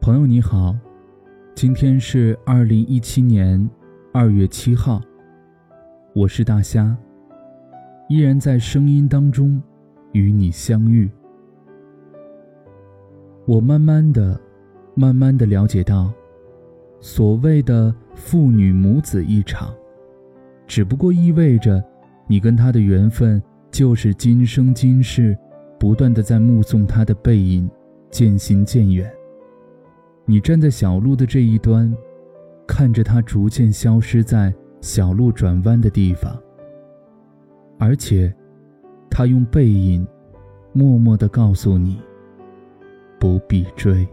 朋友你好，今天是二零一七年二月七号，我是大虾，依然在声音当中与你相遇。我慢慢的、慢慢的了解到，所谓的父女母子一场，只不过意味着你跟他的缘分就是今生今世，不断的在目送他的背影渐行渐远。你站在小路的这一端，看着他逐渐消失在小路转弯的地方，而且，他用背影，默默的告诉你，不必追。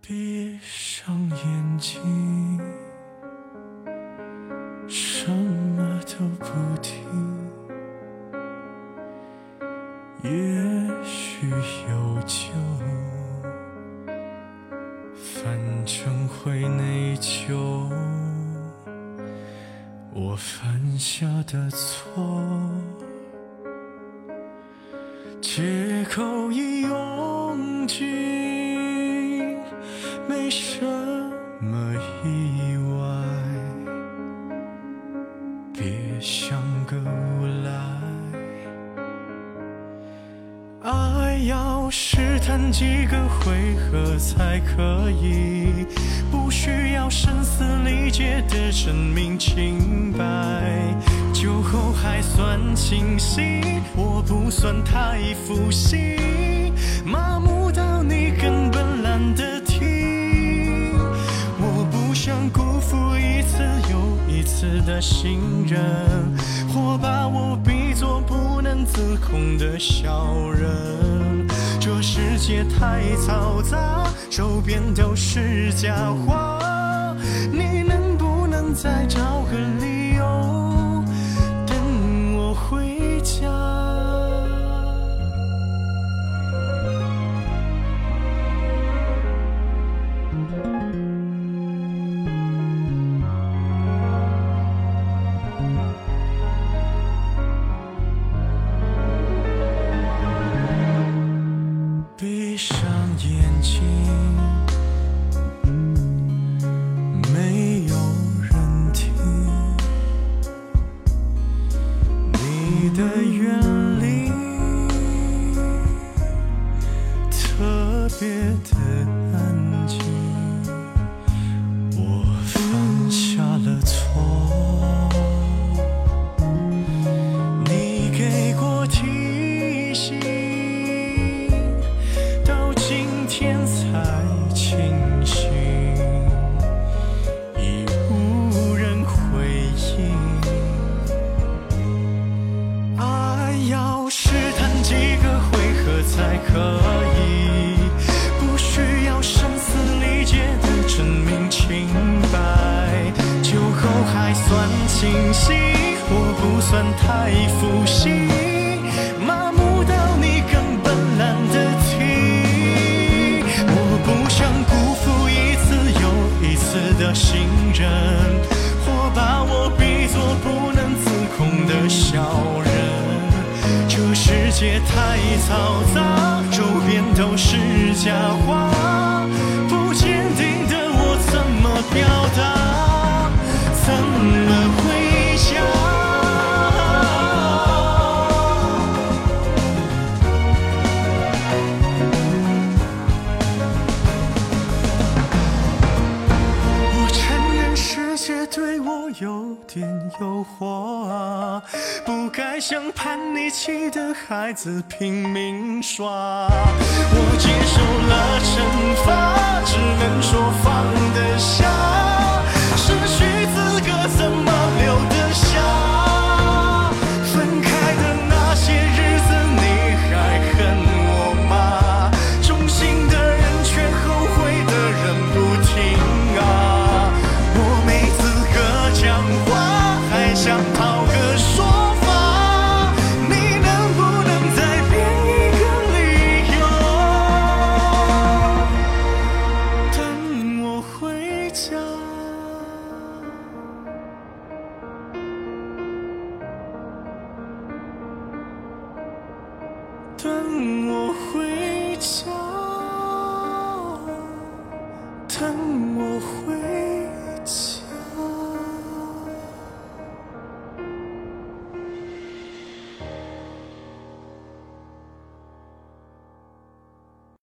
闭上眼睛，什么都不听，也去有救，反正会内疚。我犯下的错，借口已用谈几个回合才可以，不需要声嘶力竭的证明清白。酒后还算清醒，我不算太负心，麻木到你根本懒得听。我不想辜负一次又一次的信任，或把我比作不能自控的小人。这世界太嘈杂，周边都是假话，你别的安静。我犯下了错，算太负心，麻木到你根本懒得听。我不想辜负一次又一次的信任，或把我比作不能自控的小人。这世界太嘈杂，周边都是假话，对我有点诱惑啊，不该像叛逆期的孩子拼命耍。我接受等我回家。